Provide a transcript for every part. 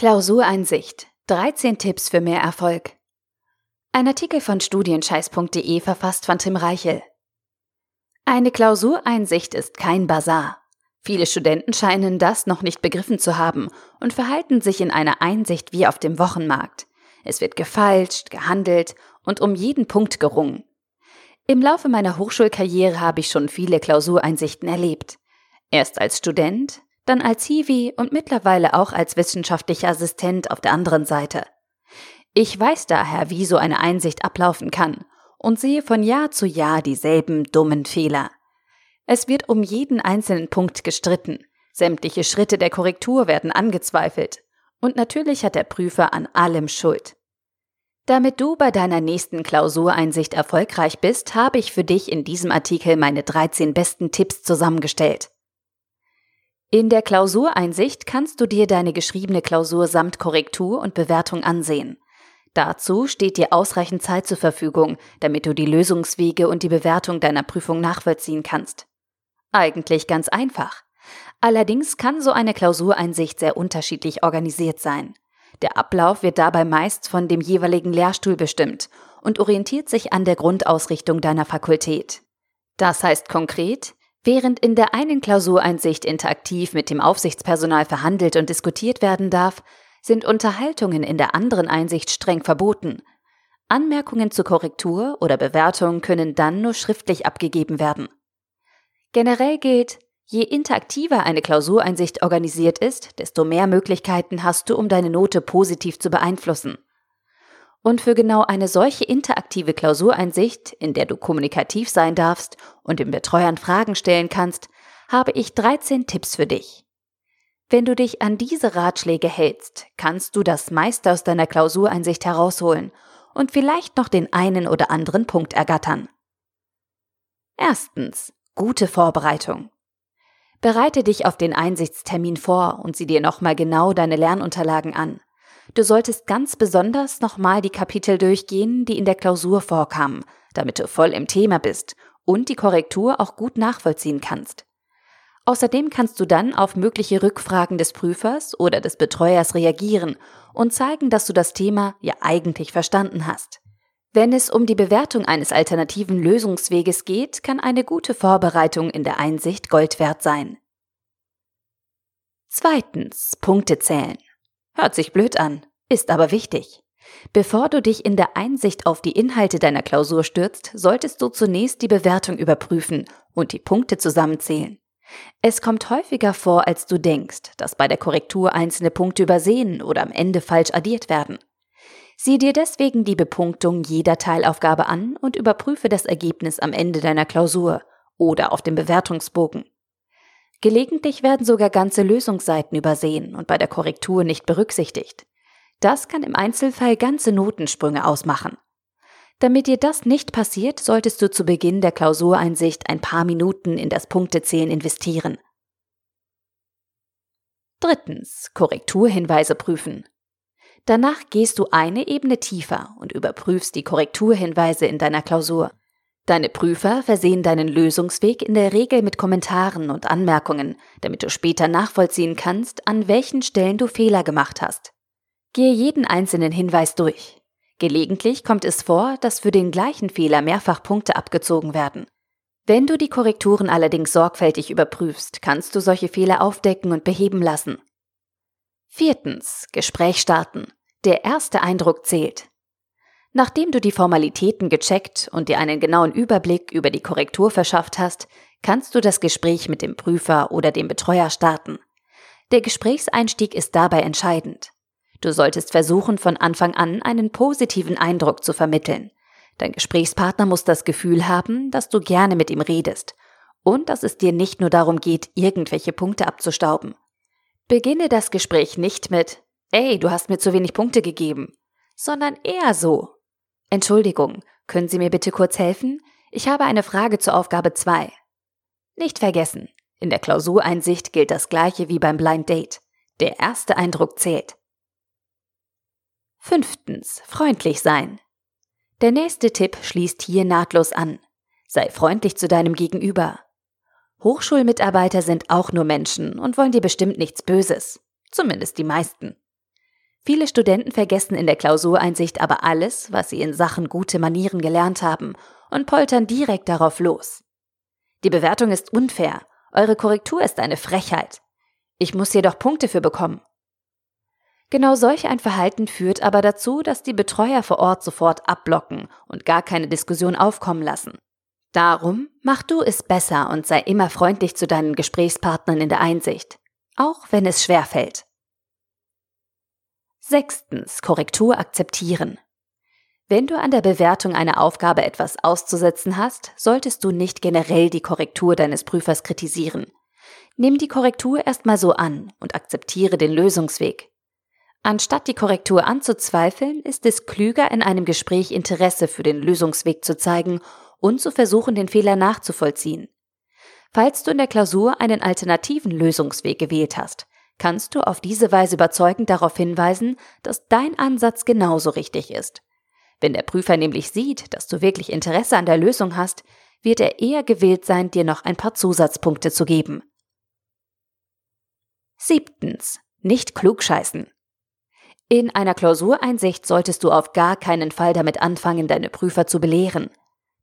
Klausureinsicht. 13 Tipps für mehr Erfolg. Ein Artikel von studienscheiß.de verfasst von Tim Reichel. Eine Klausureinsicht ist kein Bazar. Viele Studenten scheinen das noch nicht begriffen zu haben und verhalten sich in einer Einsicht wie auf dem Wochenmarkt. Es wird gefeilscht, gehandelt und um jeden Punkt gerungen. Im Laufe meiner Hochschulkarriere habe ich schon viele Klausureinsichten erlebt. Erst als Student, dann als Hiwi und mittlerweile auch als wissenschaftlicher Assistent auf der anderen Seite. Ich weiß daher, wie so eine Einsicht ablaufen kann und sehe von Jahr zu Jahr dieselben dummen Fehler. Es wird um jeden einzelnen Punkt gestritten, sämtliche Schritte der Korrektur werden angezweifelt und natürlich hat der Prüfer an allem Schuld. Damit du bei deiner nächsten Klausureinsicht erfolgreich bist, habe ich für dich in diesem Artikel meine 13 besten Tipps zusammengestellt. In der Klausureinsicht kannst du dir deine geschriebene Klausur samt Korrektur und Bewertung ansehen. Dazu steht dir ausreichend Zeit zur Verfügung, damit du die Lösungswege und die Bewertung deiner Prüfung nachvollziehen kannst. Eigentlich ganz einfach. Allerdings kann so eine Klausureinsicht sehr unterschiedlich organisiert sein. Der Ablauf wird dabei meist von dem jeweiligen Lehrstuhl bestimmt und orientiert sich an der Grundausrichtung deiner Fakultät. Das heißt konkret, Während in der einen Klausureinsicht interaktiv mit dem Aufsichtspersonal verhandelt und diskutiert werden darf, sind Unterhaltungen in der anderen Einsicht streng verboten. Anmerkungen zur Korrektur oder Bewertung können dann nur schriftlich abgegeben werden. Generell gilt, je interaktiver eine Klausureinsicht organisiert ist, desto mehr Möglichkeiten hast du, um deine Note positiv zu beeinflussen. Und für genau eine solche interaktive Klausureinsicht, in der du kommunikativ sein darfst und den Betreuern Fragen stellen kannst, habe ich 13 Tipps für dich. Wenn du dich an diese Ratschläge hältst, kannst du das meiste aus deiner Klausureinsicht herausholen und vielleicht noch den einen oder anderen Punkt ergattern. Erstens. Gute Vorbereitung. Bereite dich auf den Einsichtstermin vor und sieh dir nochmal genau deine Lernunterlagen an. Du solltest ganz besonders nochmal die Kapitel durchgehen, die in der Klausur vorkamen, damit du voll im Thema bist und die Korrektur auch gut nachvollziehen kannst. Außerdem kannst du dann auf mögliche Rückfragen des Prüfers oder des Betreuers reagieren und zeigen, dass du das Thema ja eigentlich verstanden hast. Wenn es um die Bewertung eines alternativen Lösungsweges geht, kann eine gute Vorbereitung in der Einsicht Gold wert sein. Zweitens, Punkte zählen. Hört sich blöd an, ist aber wichtig. Bevor du dich in der Einsicht auf die Inhalte deiner Klausur stürzt, solltest du zunächst die Bewertung überprüfen und die Punkte zusammenzählen. Es kommt häufiger vor, als du denkst, dass bei der Korrektur einzelne Punkte übersehen oder am Ende falsch addiert werden. Sieh dir deswegen die Bepunktung jeder Teilaufgabe an und überprüfe das Ergebnis am Ende deiner Klausur oder auf dem Bewertungsbogen. Gelegentlich werden sogar ganze Lösungsseiten übersehen und bei der Korrektur nicht berücksichtigt. Das kann im Einzelfall ganze Notensprünge ausmachen. Damit dir das nicht passiert, solltest du zu Beginn der Klausureinsicht ein paar Minuten in das Punktezählen investieren. Drittens. Korrekturhinweise prüfen. Danach gehst du eine Ebene tiefer und überprüfst die Korrekturhinweise in deiner Klausur. Deine Prüfer versehen deinen Lösungsweg in der Regel mit Kommentaren und Anmerkungen, damit du später nachvollziehen kannst, an welchen Stellen du Fehler gemacht hast. Gehe jeden einzelnen Hinweis durch. Gelegentlich kommt es vor, dass für den gleichen Fehler mehrfach Punkte abgezogen werden. Wenn du die Korrekturen allerdings sorgfältig überprüfst, kannst du solche Fehler aufdecken und beheben lassen. Viertens. Gespräch starten. Der erste Eindruck zählt. Nachdem du die Formalitäten gecheckt und dir einen genauen Überblick über die Korrektur verschafft hast, kannst du das Gespräch mit dem Prüfer oder dem Betreuer starten. Der Gesprächseinstieg ist dabei entscheidend. Du solltest versuchen, von Anfang an einen positiven Eindruck zu vermitteln. Dein Gesprächspartner muss das Gefühl haben, dass du gerne mit ihm redest und dass es dir nicht nur darum geht, irgendwelche Punkte abzustauben. Beginne das Gespräch nicht mit Ey, du hast mir zu wenig Punkte gegeben, sondern eher so Entschuldigung, können Sie mir bitte kurz helfen? Ich habe eine Frage zur Aufgabe 2. Nicht vergessen, in der Klausureinsicht gilt das gleiche wie beim Blind Date. Der erste Eindruck zählt. Fünftens, freundlich sein. Der nächste Tipp schließt hier nahtlos an. Sei freundlich zu deinem Gegenüber. Hochschulmitarbeiter sind auch nur Menschen und wollen dir bestimmt nichts Böses. Zumindest die meisten. Viele Studenten vergessen in der Klausureinsicht aber alles, was sie in Sachen gute Manieren gelernt haben und poltern direkt darauf los. Die Bewertung ist unfair, eure Korrektur ist eine Frechheit. Ich muss jedoch Punkte für bekommen. Genau solch ein Verhalten führt aber dazu, dass die Betreuer vor Ort sofort abblocken und gar keine Diskussion aufkommen lassen. Darum mach du es besser und sei immer freundlich zu deinen Gesprächspartnern in der Einsicht, auch wenn es schwer fällt. Sechstens. Korrektur akzeptieren. Wenn du an der Bewertung einer Aufgabe etwas auszusetzen hast, solltest du nicht generell die Korrektur deines Prüfers kritisieren. Nimm die Korrektur erstmal so an und akzeptiere den Lösungsweg. Anstatt die Korrektur anzuzweifeln, ist es klüger, in einem Gespräch Interesse für den Lösungsweg zu zeigen und zu versuchen, den Fehler nachzuvollziehen. Falls du in der Klausur einen alternativen Lösungsweg gewählt hast, kannst du auf diese Weise überzeugend darauf hinweisen, dass dein Ansatz genauso richtig ist. Wenn der Prüfer nämlich sieht, dass du wirklich Interesse an der Lösung hast, wird er eher gewillt sein, dir noch ein paar Zusatzpunkte zu geben. Siebtens. Nicht klugscheißen. In einer Klausureinsicht solltest du auf gar keinen Fall damit anfangen, deine Prüfer zu belehren.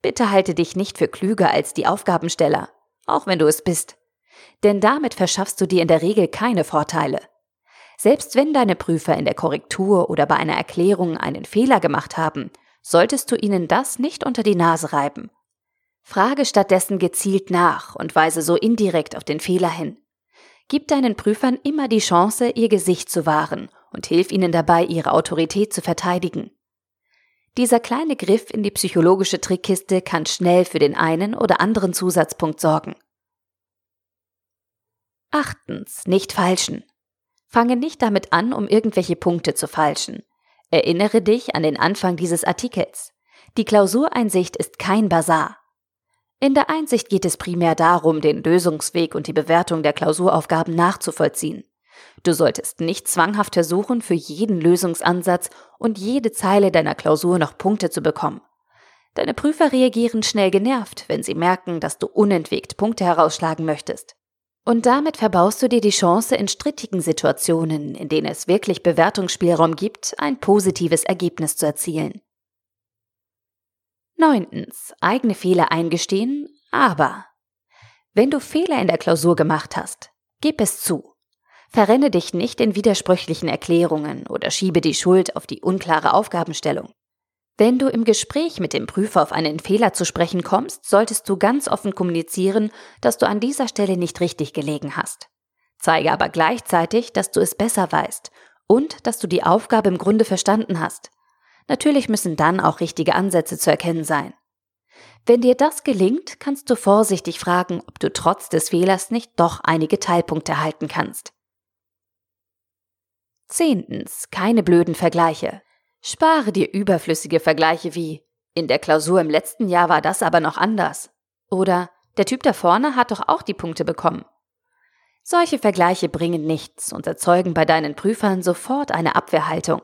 Bitte halte dich nicht für klüger als die Aufgabensteller, auch wenn du es bist. Denn damit verschaffst du dir in der Regel keine Vorteile. Selbst wenn deine Prüfer in der Korrektur oder bei einer Erklärung einen Fehler gemacht haben, solltest du ihnen das nicht unter die Nase reiben. Frage stattdessen gezielt nach und weise so indirekt auf den Fehler hin. Gib deinen Prüfern immer die Chance, ihr Gesicht zu wahren und hilf ihnen dabei, ihre Autorität zu verteidigen. Dieser kleine Griff in die psychologische Trickkiste kann schnell für den einen oder anderen Zusatzpunkt sorgen. Achtens, nicht falschen. Fange nicht damit an, um irgendwelche Punkte zu falschen. Erinnere dich an den Anfang dieses Artikels. Die Klausureinsicht ist kein Bazar. In der Einsicht geht es primär darum, den Lösungsweg und die Bewertung der Klausuraufgaben nachzuvollziehen. Du solltest nicht zwanghaft versuchen, für jeden Lösungsansatz und jede Zeile deiner Klausur noch Punkte zu bekommen. Deine Prüfer reagieren schnell genervt, wenn sie merken, dass du unentwegt Punkte herausschlagen möchtest. Und damit verbaust du dir die Chance, in strittigen Situationen, in denen es wirklich Bewertungsspielraum gibt, ein positives Ergebnis zu erzielen. Neuntens. Eigene Fehler eingestehen, aber. Wenn du Fehler in der Klausur gemacht hast, gib es zu. Verrenne dich nicht in widersprüchlichen Erklärungen oder schiebe die Schuld auf die unklare Aufgabenstellung. Wenn du im Gespräch mit dem Prüfer auf einen Fehler zu sprechen kommst, solltest du ganz offen kommunizieren, dass du an dieser Stelle nicht richtig gelegen hast. Zeige aber gleichzeitig, dass du es besser weißt und dass du die Aufgabe im Grunde verstanden hast. Natürlich müssen dann auch richtige Ansätze zu erkennen sein. Wenn dir das gelingt, kannst du vorsichtig fragen, ob du trotz des Fehlers nicht doch einige Teilpunkte erhalten kannst. Zehntens, keine blöden Vergleiche. Spare dir überflüssige Vergleiche wie in der Klausur im letzten Jahr war das aber noch anders. Oder der Typ da vorne hat doch auch die Punkte bekommen. Solche Vergleiche bringen nichts und erzeugen bei deinen Prüfern sofort eine Abwehrhaltung.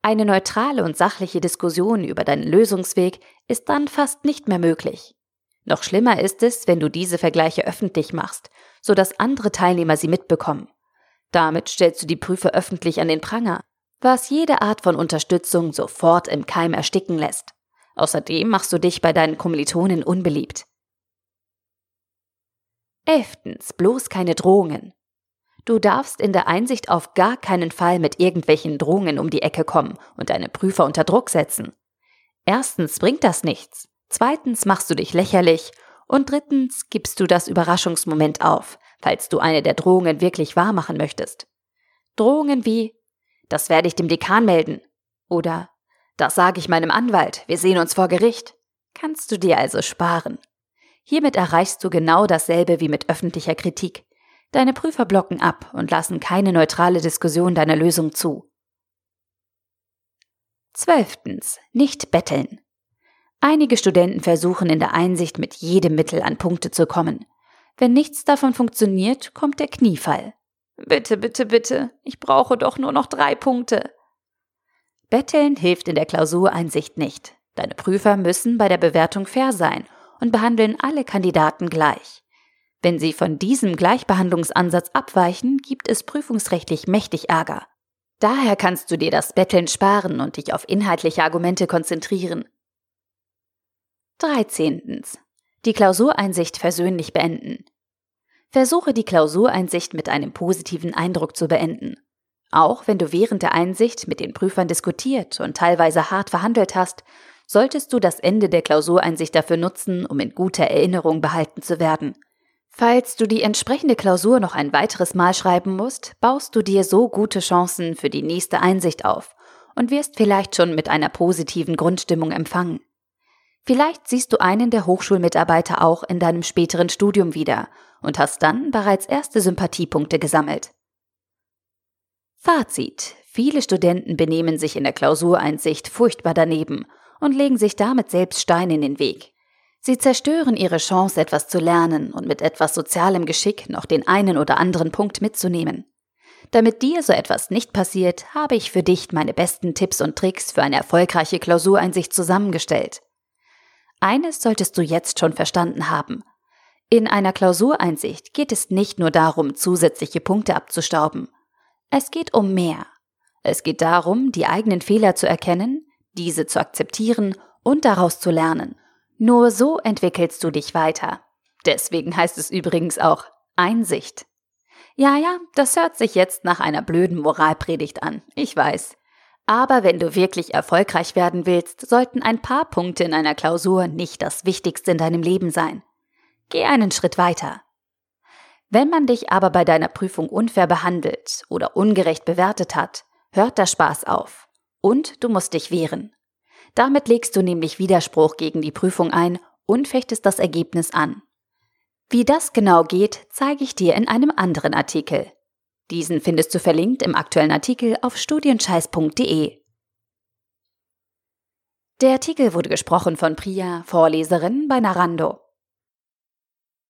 Eine neutrale und sachliche Diskussion über deinen Lösungsweg ist dann fast nicht mehr möglich. Noch schlimmer ist es, wenn du diese Vergleiche öffentlich machst, sodass andere Teilnehmer sie mitbekommen. Damit stellst du die Prüfer öffentlich an den Pranger, was jede Art von Unterstützung sofort im Keim ersticken lässt. Außerdem machst du dich bei deinen Kommilitonen unbeliebt. Elftens, bloß keine Drohungen. Du darfst in der Einsicht auf gar keinen Fall mit irgendwelchen Drohungen um die Ecke kommen und deine Prüfer unter Druck setzen. Erstens bringt das nichts, zweitens machst du dich lächerlich und drittens gibst du das Überraschungsmoment auf, falls du eine der Drohungen wirklich wahrmachen möchtest. Drohungen wie das werde ich dem Dekan melden oder das sage ich meinem Anwalt, wir sehen uns vor Gericht, kannst du dir also sparen. Hiermit erreichst du genau dasselbe wie mit öffentlicher Kritik. Deine Prüfer blocken ab und lassen keine neutrale Diskussion deiner Lösung zu. Zwölftens. Nicht betteln. Einige Studenten versuchen in der Einsicht mit jedem Mittel an Punkte zu kommen. Wenn nichts davon funktioniert, kommt der Kniefall. Bitte, bitte, bitte, ich brauche doch nur noch drei Punkte. Betteln hilft in der Klausureinsicht nicht. Deine Prüfer müssen bei der Bewertung fair sein und behandeln alle Kandidaten gleich. Wenn sie von diesem Gleichbehandlungsansatz abweichen, gibt es prüfungsrechtlich mächtig Ärger. Daher kannst du dir das Betteln sparen und dich auf inhaltliche Argumente konzentrieren. 13. Die Klausureinsicht versöhnlich beenden. Versuche die Klausureinsicht mit einem positiven Eindruck zu beenden. Auch wenn du während der Einsicht mit den Prüfern diskutiert und teilweise hart verhandelt hast, solltest du das Ende der Klausureinsicht dafür nutzen, um in guter Erinnerung behalten zu werden. Falls du die entsprechende Klausur noch ein weiteres Mal schreiben musst, baust du dir so gute Chancen für die nächste Einsicht auf und wirst vielleicht schon mit einer positiven Grundstimmung empfangen. Vielleicht siehst du einen der Hochschulmitarbeiter auch in deinem späteren Studium wieder und hast dann bereits erste Sympathiepunkte gesammelt. Fazit. Viele Studenten benehmen sich in der Klausureinsicht furchtbar daneben und legen sich damit selbst Steine in den Weg. Sie zerstören ihre Chance, etwas zu lernen und mit etwas sozialem Geschick noch den einen oder anderen Punkt mitzunehmen. Damit dir so etwas nicht passiert, habe ich für dich meine besten Tipps und Tricks für eine erfolgreiche Klausureinsicht zusammengestellt. Eines solltest du jetzt schon verstanden haben. In einer Klausureinsicht geht es nicht nur darum, zusätzliche Punkte abzustauben. Es geht um mehr. Es geht darum, die eigenen Fehler zu erkennen, diese zu akzeptieren und daraus zu lernen. Nur so entwickelst du dich weiter. Deswegen heißt es übrigens auch Einsicht. Ja, ja, das hört sich jetzt nach einer blöden Moralpredigt an, ich weiß. Aber wenn du wirklich erfolgreich werden willst, sollten ein paar Punkte in einer Klausur nicht das Wichtigste in deinem Leben sein. Geh einen Schritt weiter. Wenn man dich aber bei deiner Prüfung unfair behandelt oder ungerecht bewertet hat, hört der Spaß auf. Und du musst dich wehren. Damit legst du nämlich Widerspruch gegen die Prüfung ein und fechtest das Ergebnis an. Wie das genau geht, zeige ich dir in einem anderen Artikel. Diesen findest du verlinkt im aktuellen Artikel auf studienscheiß.de. Der Artikel wurde gesprochen von Priya, Vorleserin bei Narando.